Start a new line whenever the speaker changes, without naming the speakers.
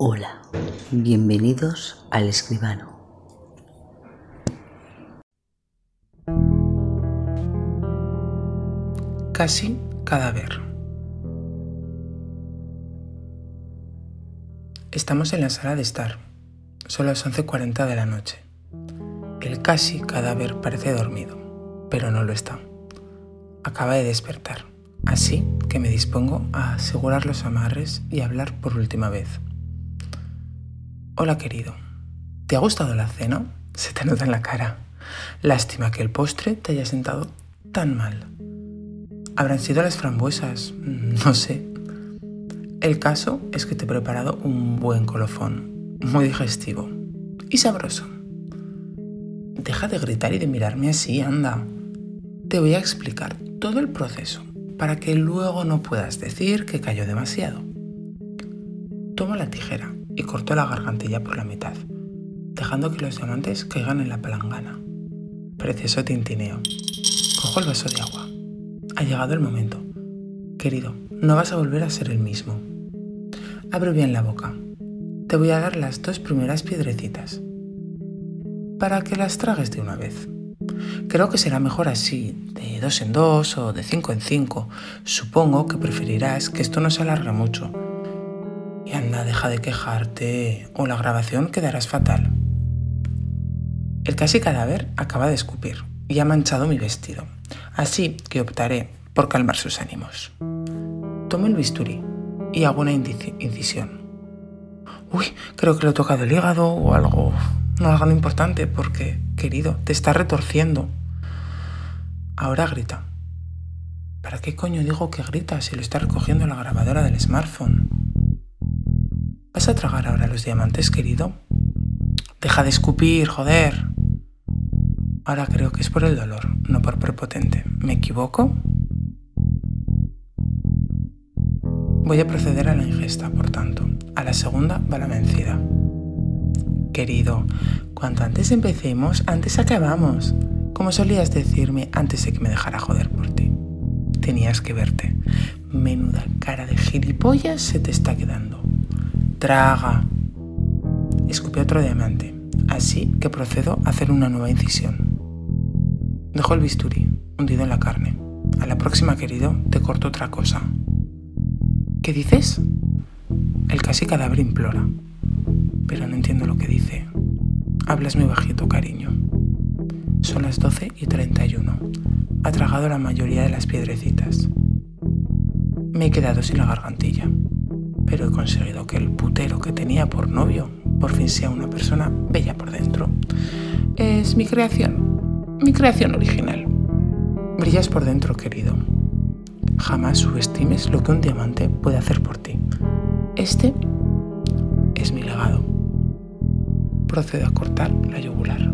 Hola, bienvenidos al escribano.
Casi cadáver. Estamos en la sala de estar. Son las 11.40 de la noche. El casi cadáver parece dormido, pero no lo está. Acaba de despertar, así que me dispongo a asegurar los amarres y hablar por última vez. Hola querido, ¿te ha gustado la cena? Se te nota en la cara. Lástima que el postre te haya sentado tan mal. ¿Habrán sido las frambuesas? No sé. El caso es que te he preparado un buen colofón, muy digestivo y sabroso. Deja de gritar y de mirarme así, anda. Te voy a explicar todo el proceso para que luego no puedas decir que cayó demasiado. Toma la tijera y cortó la gargantilla por la mitad, dejando que los diamantes caigan en la palangana. Precioso tintineo. Cojo el vaso de agua. Ha llegado el momento. Querido, no vas a volver a ser el mismo. Abre bien la boca. Te voy a dar las dos primeras piedrecitas. Para que las tragues de una vez. Creo que será mejor así, de dos en dos o de cinco en cinco. Supongo que preferirás que esto no se alargue mucho y anda, deja de quejarte o la grabación quedarás fatal. El casi cadáver acaba de escupir y ha manchado mi vestido, así que optaré por calmar sus ánimos. Tomo el bisturí y hago una incisión. Uy, creo que le he tocado el hígado o algo. No algo importante porque, querido, te está retorciendo. Ahora grita. ¿Para qué coño digo que grita si lo está recogiendo la grabadora del smartphone? ¿Vas a tragar ahora los diamantes, querido? Deja de escupir, joder. Ahora creo que es por el dolor, no por prepotente. ¿Me equivoco? Voy a proceder a la ingesta, por tanto. A la segunda va la vencida. Querido, cuanto antes empecemos, antes acabamos. Como solías decirme antes de que me dejara joder por ti. Tenías que verte. Menuda cara de gilipollas se te está quedando. Traga. Escupí otro diamante, así que procedo a hacer una nueva incisión. Dejo el bisturí, hundido en la carne. A la próxima, querido, te corto otra cosa. ¿Qué dices? El casi cadáver implora, pero no entiendo lo que dice. Hablas muy bajito, cariño. Son las 12 y 31. Ha tragado la mayoría de las piedrecitas. Me he quedado sin la gargantilla pero he conseguido que el putero que tenía por novio por fin sea una persona bella por dentro. Es mi creación, mi creación original. Brillas por dentro, querido. Jamás subestimes lo que un diamante puede hacer por ti. Este es mi legado. Procedo a cortar la yugular.